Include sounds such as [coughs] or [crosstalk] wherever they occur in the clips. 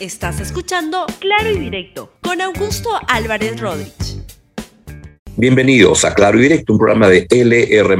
Estás escuchando Claro y Directo con Augusto Álvarez Rodríguez. Bienvenidos a Claro y Directo, un programa de LR.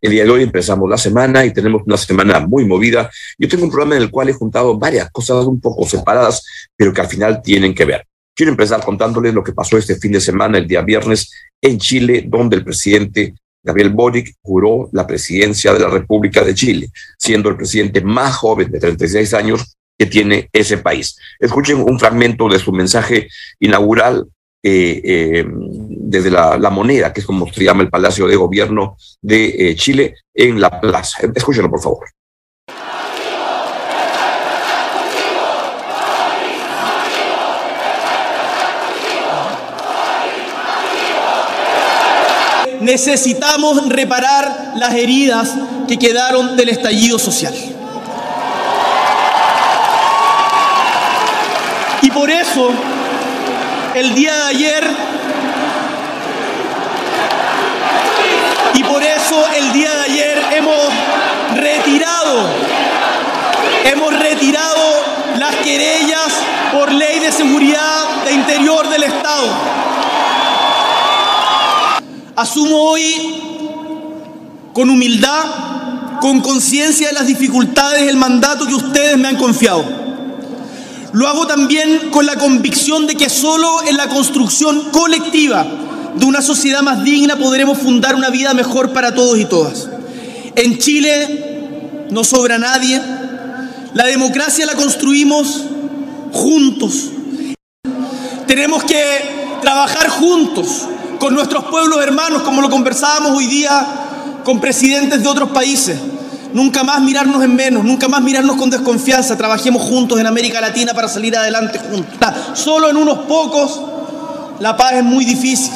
El día de hoy empezamos la semana y tenemos una semana muy movida. Yo tengo un programa en el cual he juntado varias cosas un poco separadas, pero que al final tienen que ver. Quiero empezar contándoles lo que pasó este fin de semana, el día viernes, en Chile, donde el presidente Gabriel Boric juró la presidencia de la República de Chile, siendo el presidente más joven de 36 años que tiene ese país. Escuchen un fragmento de su mensaje inaugural eh, eh, desde la, moneda, que es como se llama el Palacio de Gobierno de eh, Chile, en la plaza. Escúchenlo, por favor. necesitamos reparar las heridas que quedaron del estallido social. El día de ayer, y por eso el día de ayer hemos retirado, hemos retirado las querellas por ley de seguridad de interior del Estado. Asumo hoy con humildad, con conciencia de las dificultades, el mandato que ustedes me han confiado. Lo hago también con la convicción de que solo en la construcción colectiva de una sociedad más digna podremos fundar una vida mejor para todos y todas. En Chile no sobra nadie. La democracia la construimos juntos. Tenemos que trabajar juntos con nuestros pueblos hermanos, como lo conversábamos hoy día con presidentes de otros países. Nunca más mirarnos en menos, nunca más mirarnos con desconfianza. Trabajemos juntos en América Latina para salir adelante juntos. Solo en unos pocos la paz es muy difícil.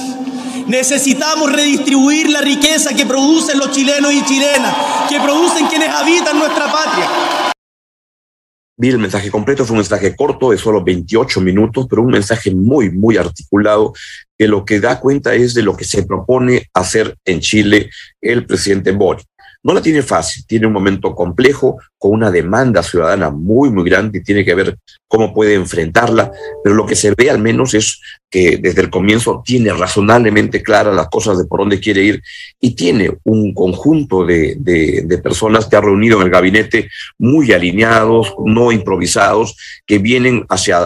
Necesitamos redistribuir la riqueza que producen los chilenos y chilenas, que producen quienes habitan nuestra patria. Vi el mensaje completo, fue un mensaje corto de solo 28 minutos, pero un mensaje muy, muy articulado que lo que da cuenta es de lo que se propone hacer en Chile el presidente Boric. No la tiene fácil, tiene un momento complejo, con una demanda ciudadana muy, muy grande y tiene que ver cómo puede enfrentarla, pero lo que se ve al menos es que desde el comienzo tiene razonablemente claras las cosas de por dónde quiere ir y tiene un conjunto de, de, personas que ha reunido en el gabinete muy alineados, no improvisados, que vienen hacia,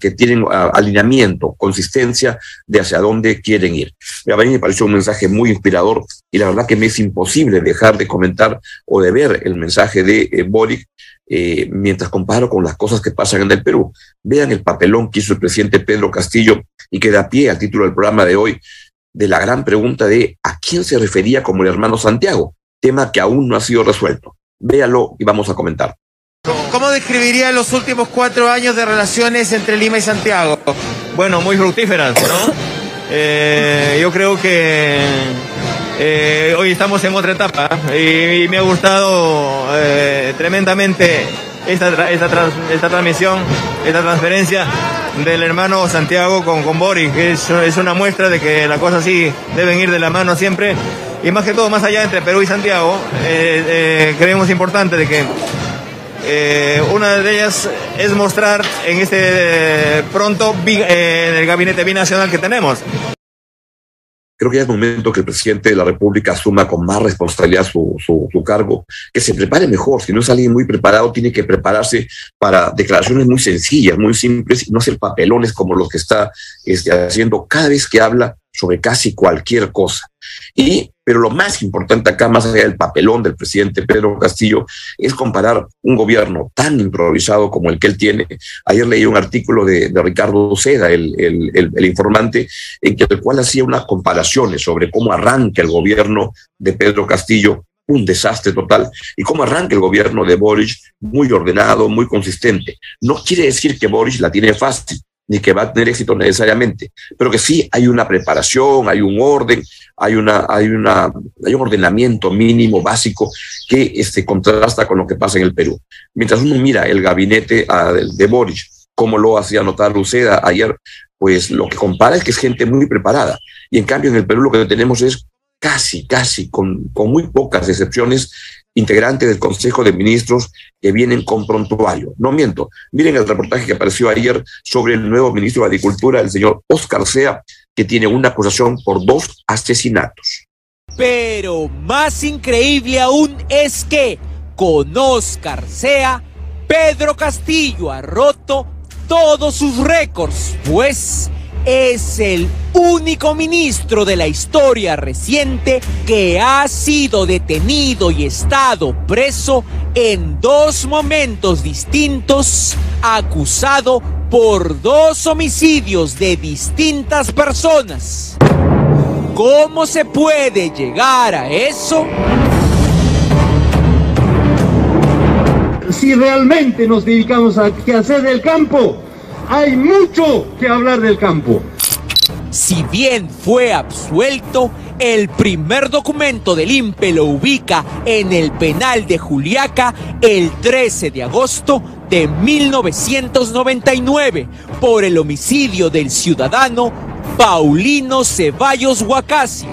que tienen alineamiento, consistencia de hacia dónde quieren ir. A mí me pareció un mensaje muy inspirador y la verdad que me es imposible dejar de comentar o de ver el mensaje de eh, Boric eh, mientras comparo con las cosas que pasan en el Perú. Vean el papelón que hizo el presidente Pedro Castillo y que da pie al título del programa de hoy de la gran pregunta de a quién se refería como el hermano Santiago, tema que aún no ha sido resuelto. Véalo y vamos a comentar. ¿Cómo describiría los últimos cuatro años de relaciones entre Lima y Santiago? Bueno, muy fructíferas, ¿no? [coughs] Eh, yo creo que eh, hoy estamos en otra etapa y, me ha gustado eh, tremendamente esta, esta, esta, transmisión, esta transferencia del hermano Santiago con, con Boris, que es, una muestra de que las cosas sí deben ir de la mano siempre. Y más que todo, más allá entre Perú y Santiago, eh, creemos importante de que una de ellas es mostrar en este pronto en el gabinete binacional que tenemos creo que ya es momento que el presidente de la República asuma con más responsabilidad su, su, cargo, que se prepare mejor. Si no es alguien muy preparado, tiene que prepararse para declaraciones muy sencillas, muy simples, y no hacer papelones como los que está este, haciendo cada vez que habla sobre casi cualquier cosa. Y, pero lo más importante acá, más allá del papelón del presidente Pedro Castillo, es comparar un gobierno tan improvisado como el que él tiene. Ayer leí un artículo de, Ricardo Seda, el, informante, en el cual hacía unas comparaciones sobre cómo arranca el gobierno de Pedro Castillo un desastre total. Y cómo arranca el gobierno de Boris, muy ordenado, muy consistente. No quiere decir que Boris la tiene fácil, ni que va a tener éxito necesariamente, pero que sí hay una preparación, hay un orden, hay, una, hay, una, hay un ordenamiento mínimo, básico, que este, contrasta con lo que pasa en el Perú. Mientras uno mira el gabinete uh, de, Boris, como lo hacía notar Luceda ayer, pues lo que compara es que es gente muy preparada. Y en cambio en el Perú lo que tenemos es casi, casi, con, con muy pocas excepciones, integrantes del Consejo de Ministros que vienen con prontuario. No miento. Miren el reportaje que apareció ayer sobre el nuevo ministro de Agricultura, el señor Oscar Sea, que tiene una acusación por dos asesinatos. Pero más increíble aún es que con Oscar Sea, Pedro Castillo ha roto todos sus récords, pues es el único ministro de la historia reciente que ha sido detenido y estado preso en dos momentos distintos, acusado por dos homicidios de distintas personas. ¿Cómo se puede llegar a eso? Si realmente nos dedicamos a qué hacer del campo, hay mucho que hablar del campo. Si bien fue absuelto, el primer documento del INPE lo ubica en el penal de Juliaca el 13 de agosto de 1999 por el homicidio del ciudadano Paulino Ceballos Huacasi.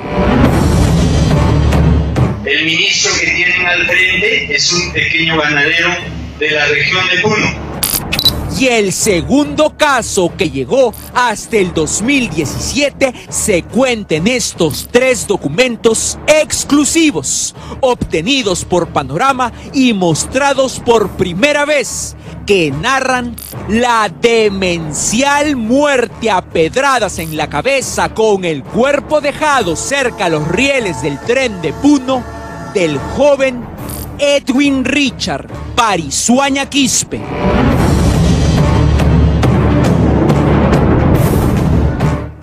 El ministro que tienen al frente es un pequeño ganadero de la región de Puno y el segundo caso que llegó hasta el 2017 se cuenta en estos tres documentos exclusivos, obtenidos por Panorama y mostrados por primera vez, que narran la demencial muerte a pedradas en la cabeza con el cuerpo dejado cerca a los rieles del tren de Puno del joven Edwin Richard Parisuaña Quispe.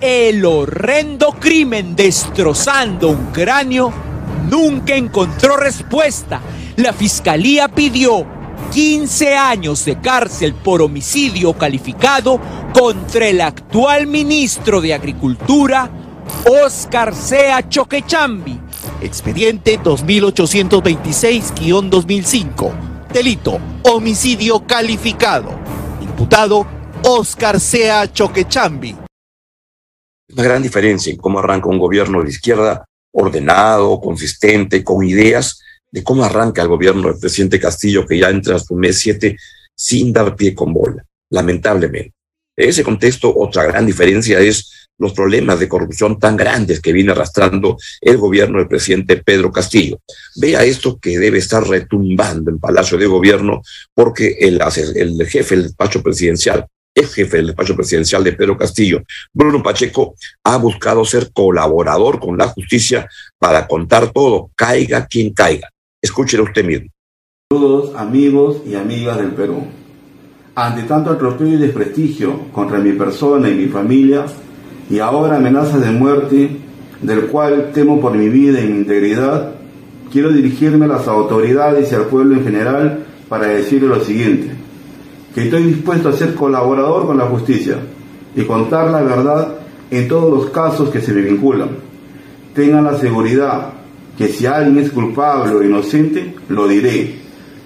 El horrendo crimen destrozando un cráneo nunca encontró respuesta. La fiscalía pidió 15 años de cárcel por homicidio calificado contra el actual ministro de Agricultura, Oscar Sea Choquechambi. Expediente 2826-2005. Delito, homicidio calificado. Imputado, Oscar Sea Choquechambi una gran diferencia en cómo arranca un gobierno de izquierda ordenado, consistente, con ideas de cómo arranca el gobierno del presidente Castillo, que ya entra a su mes siete sin dar pie con bola, lamentablemente. En ese contexto, otra gran diferencia es los problemas de corrupción tan grandes que viene arrastrando el gobierno del presidente Pedro Castillo. Vea esto que debe estar retumbando en Palacio de Gobierno porque el, el jefe del despacho presidencial, es jefe del despacho presidencial de Pedro Castillo, Bruno Pacheco, ha buscado ser colaborador con la justicia para contar todo, caiga quien caiga. Escúchelo usted mismo. Todos amigos y amigas del Perú. Ante tanto atropello y desprestigio contra mi persona y mi familia, y ahora amenazas de muerte, del cual temo por mi vida y mi integridad, quiero dirigirme a las autoridades y al pueblo en general para decirle lo siguiente que estoy dispuesto a ser colaborador con la justicia y contar la verdad en todos los casos que se me vinculan. Tengan la seguridad que si alguien es culpable o inocente, lo diré,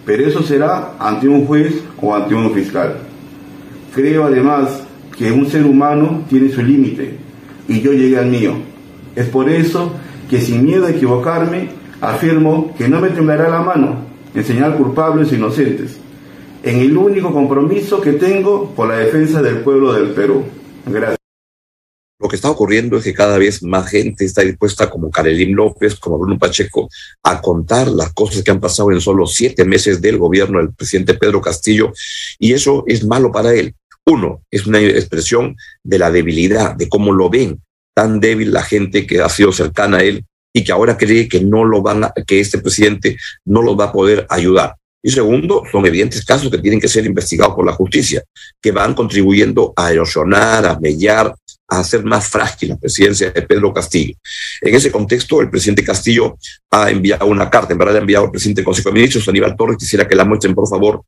pero eso será ante un juez o ante un fiscal. Creo además que un ser humano tiene su límite y yo llegué al mío. Es por eso que sin miedo a equivocarme, afirmo que no me temblará la mano en señalar culpables e inocentes en el único compromiso que tengo por la defensa del pueblo del Perú. Gracias. Lo que está ocurriendo es que cada vez más gente está dispuesta, como Karelim López, como Bruno Pacheco, a contar las cosas que han pasado en solo siete meses del gobierno del presidente Pedro Castillo, y eso es malo para él. Uno, es una expresión de la debilidad, de cómo lo ven tan débil la gente que ha sido cercana a él y que ahora cree que no lo van a, que este presidente no los va a poder ayudar. Y segundo, son evidentes casos que tienen que ser investigados por la justicia, que van contribuyendo a erosionar, a mellar, a hacer más frágil la presidencia de Pedro Castillo. En ese contexto, el presidente Castillo ha enviado una carta, en verdad ha enviado al presidente del Consejo de Ministros, Aníbal Torres, quisiera que la muestren, por favor,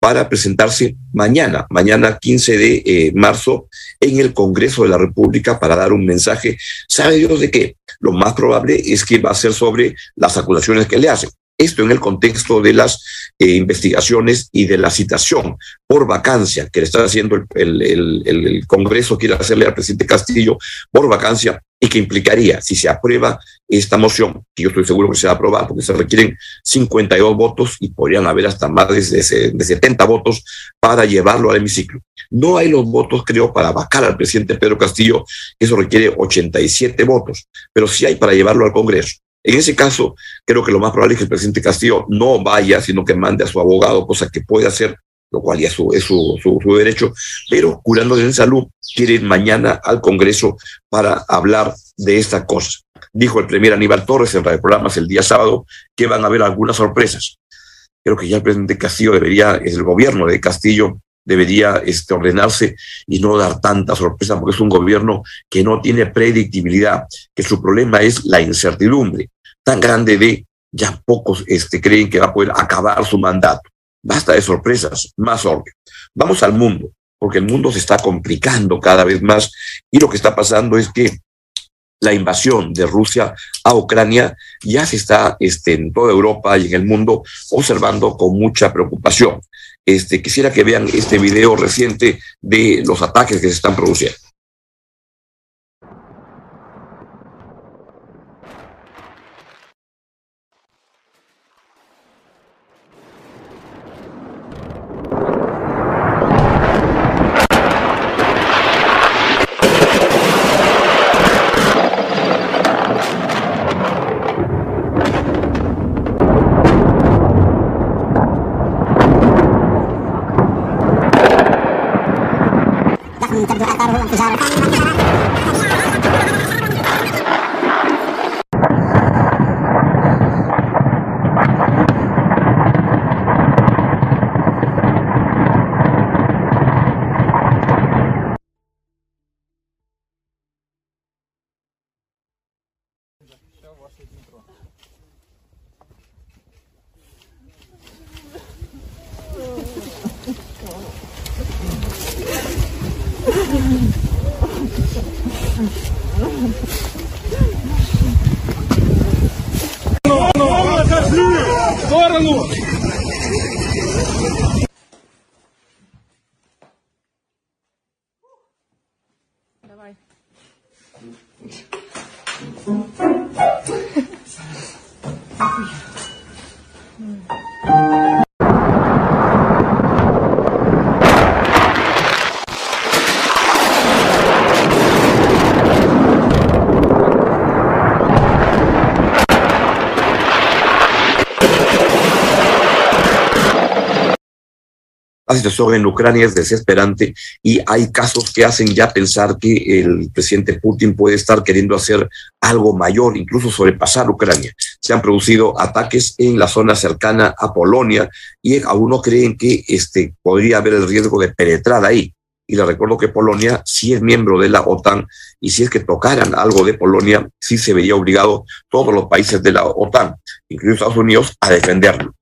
para presentarse mañana, mañana 15 de eh, marzo, en el Congreso de la República para dar un mensaje. ¿Sabe Dios de qué? Lo más probable es que va a ser sobre las acusaciones que le hacen Esto en el contexto de las eh, investigaciones y de la citación por vacancia que le está haciendo el, el, el, Congreso, quiere hacerle al presidente Castillo por vacancia y que implicaría, si se aprueba esta moción, que yo estoy seguro que se va a aprobar porque se requieren 52 votos y podrían haber hasta más de, de 70 votos para llevarlo al hemiciclo. No hay los votos, creo, para vacar al presidente Pedro Castillo, eso requiere 87 votos, pero sí hay para llevarlo al Congreso. En ese caso, creo que lo más probable es que el presidente Castillo no vaya, sino que mande a su abogado, cosa que puede hacer, lo cual ya es su, es su, derecho, pero curándose en salud, quiere mañana al Congreso para hablar de esta cosa. Dijo el primer Aníbal Torres en Radio Programas el día sábado que van a haber algunas sorpresas. Creo que ya el presidente Castillo debería, es el gobierno de Castillo, debería este, ordenarse y no dar tanta sorpresa, porque es un gobierno que no tiene predictibilidad, que su problema es la incertidumbre tan grande de ya pocos este, creen que va a poder acabar su mandato. Basta de sorpresas, más orden. Vamos al mundo, porque el mundo se está complicando cada vez más y lo que está pasando es que la invasión de Rusia a Ucrania ya se está este, en toda Europa y en el mundo observando con mucha preocupación. Este, quisiera que vean este video reciente de los ataques que se están produciendo. сторону! La situación en Ucrania es desesperante y hay casos que hacen ya pensar que el presidente Putin puede estar queriendo hacer algo mayor, incluso sobrepasar Ucrania. Se han producido ataques en la zona cercana a Polonia y algunos creen que este, podría haber el riesgo de penetrar ahí. Y le recuerdo que Polonia sí es miembro de la OTAN y si es que tocaran algo de Polonia, sí se vería obligado todos los países de la OTAN, incluidos Estados Unidos, a defenderlo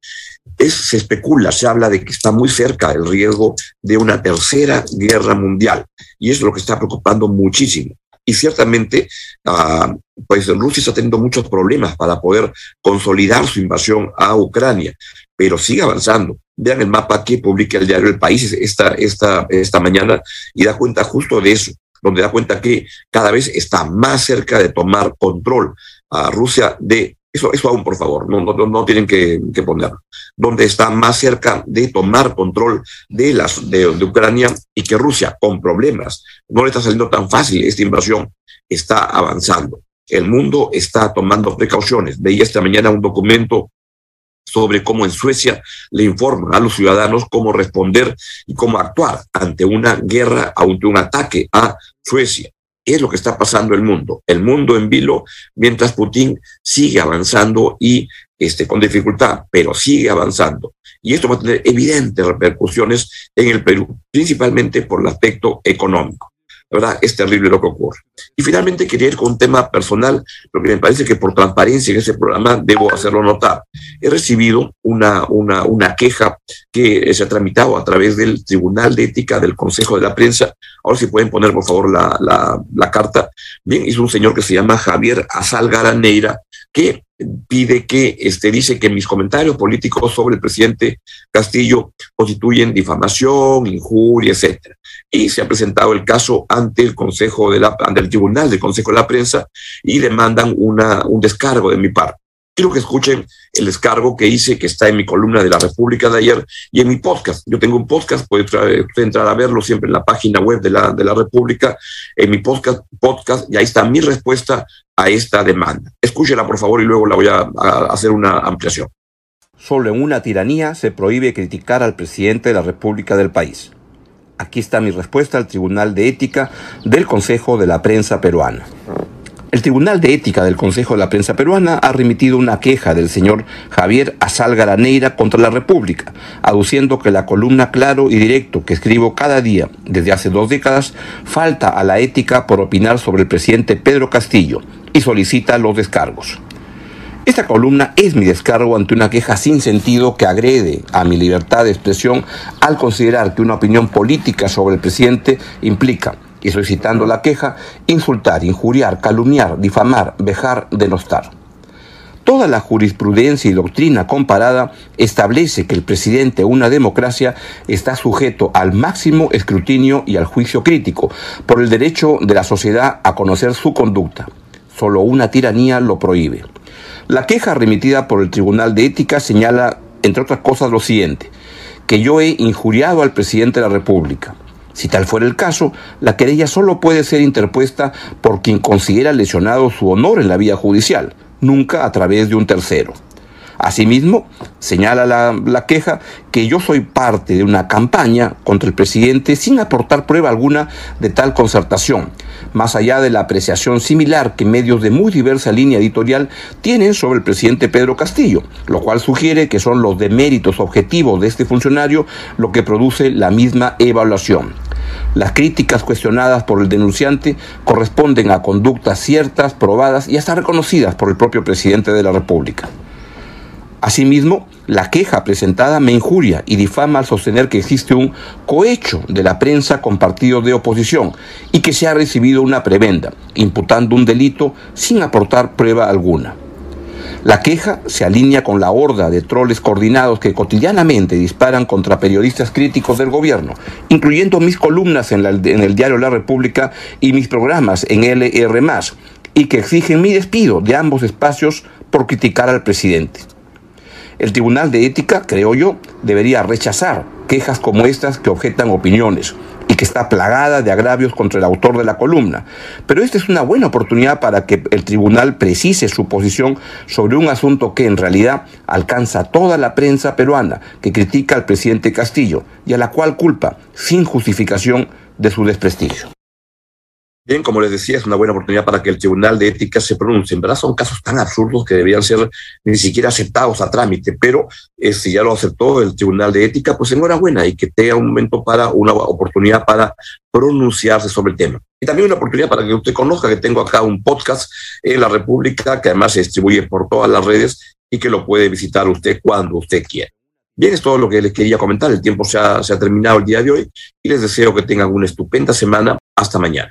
se especula, se habla de que está muy cerca el riesgo de una tercera guerra mundial y es lo que está preocupando muchísimo. Y ciertamente, uh, pues Rusia está teniendo muchos problemas para poder consolidar su invasión a Ucrania, pero sigue avanzando. Vean el mapa que publica el diario El País esta, esta, esta mañana y da cuenta justo de eso, donde da cuenta que cada vez está más cerca de tomar control a Rusia de eso, eso aún, por favor, no, no, no tienen que, que ponerlo. Donde está más cerca de tomar control de, las, de, de, Ucrania y que Rusia, con problemas, no le está saliendo tan fácil esta invasión, está avanzando. El mundo está tomando precauciones. Veía esta mañana un documento sobre cómo en Suecia le informan a los ciudadanos cómo responder y cómo actuar ante una guerra, ante un ataque a Suecia es lo que está pasando el mundo. El mundo en vilo, mientras Putin sigue avanzando y este, con dificultad, pero sigue avanzando. Y esto va a tener evidentes repercusiones en el Perú, principalmente por el aspecto económico verdad es terrible lo que ocurre. Y finalmente quería ir con un tema personal, porque me parece que por transparencia en ese programa debo hacerlo notar. He recibido una, una, una queja que se ha tramitado a través del Tribunal de Ética del Consejo de la Prensa. Ahora si pueden poner por favor la, la, la carta. Bien, es un señor que se llama Javier Azal Garaneira, que pide que, este, dice que mis comentarios políticos sobre el presidente Castillo constituyen difamación, injuria, etcétera. Y se ha presentado el caso ante el Consejo de la, ante el Tribunal del Consejo de la Prensa y demandan una, un descargo de mi parte. Quiero que escuchen el descargo que hice, que está en mi columna de la República de ayer y en mi podcast. Yo tengo un podcast, puede entrar a verlo siempre en la página web de la, de la República, en mi podcast, podcast, y ahí está mi respuesta a esta demanda. Escúchela, por favor, y luego la voy a, a hacer una ampliación. Solo en una tiranía se prohíbe criticar al presidente de la República del país. Aquí está mi respuesta al Tribunal de Ética del Consejo de la Prensa Peruana. El Tribunal de Ética del Consejo de la Prensa Peruana ha remitido una queja del señor Javier Asal Garaneira contra la República, aduciendo que la columna claro y directo que escribo cada día desde hace dos décadas falta a la ética por opinar sobre el presidente Pedro Castillo y solicita los descargos. Esta columna es mi descargo ante una queja sin sentido que agrede a mi libertad de expresión al considerar que una opinión política sobre el presidente implica y solicitando la queja, insultar, injuriar, calumniar, difamar, vejar, denostar. Toda la jurisprudencia y doctrina comparada establece que el presidente de una democracia está sujeto al máximo escrutinio y al juicio crítico por el derecho de la sociedad a conocer su conducta. Solo una tiranía lo prohíbe. La queja remitida por el Tribunal de Ética señala, entre otras cosas, lo siguiente, que yo he injuriado al presidente de la República, si tal fuera el caso, la querella solo puede ser interpuesta por quien considera lesionado su honor en la vía judicial, nunca a través de un tercero. Asimismo, señala la, queja que yo soy parte de una campaña contra el presidente sin aportar prueba alguna de tal concertación, más allá de la apreciación similar que medios de muy diversa línea editorial tienen sobre el presidente Pedro Castillo, lo cual sugiere que son los deméritos objetivos de este funcionario lo que produce la misma evaluación. Las críticas cuestionadas por el denunciante corresponden a conductas ciertas, probadas y hasta reconocidas por el propio presidente de la República. Asimismo, la queja presentada me injuria y difama al sostener que existe un cohecho de la prensa con partidos de oposición y que se ha recibido una prebenda, imputando un delito sin aportar prueba alguna. La queja se alinea con la horda de troles coordinados que cotidianamente disparan contra periodistas críticos del gobierno, incluyendo mis columnas en, el diario La República y mis programas en LR, y que exigen mi despido de ambos espacios por criticar al presidente. El Tribunal de Ética, creo yo, debería rechazar quejas como estas que objetan opiniones y que está plagada de agravios contra el autor de la columna. Pero esta es una buena oportunidad para que el tribunal precise su posición sobre un asunto que en realidad alcanza toda la prensa peruana que critica al presidente Castillo y a la cual culpa, sin justificación, de su desprestigio. Bien, como les decía, es una buena oportunidad para que el Tribunal de Ética se pronuncie. En verdad son casos tan absurdos que deberían ser ni siquiera aceptados a trámite, pero eh, si ya lo aceptó el Tribunal de Ética, pues enhorabuena y que tenga un momento para una oportunidad para pronunciarse sobre el tema. Y también una oportunidad para que usted conozca que tengo acá un podcast en la República que además se distribuye por todas las redes y que lo puede visitar usted cuando usted quiera. Bien, es todo lo que les quería comentar. El tiempo se ha terminado el día de hoy y les deseo que tengan una estupenda semana. Hasta mañana.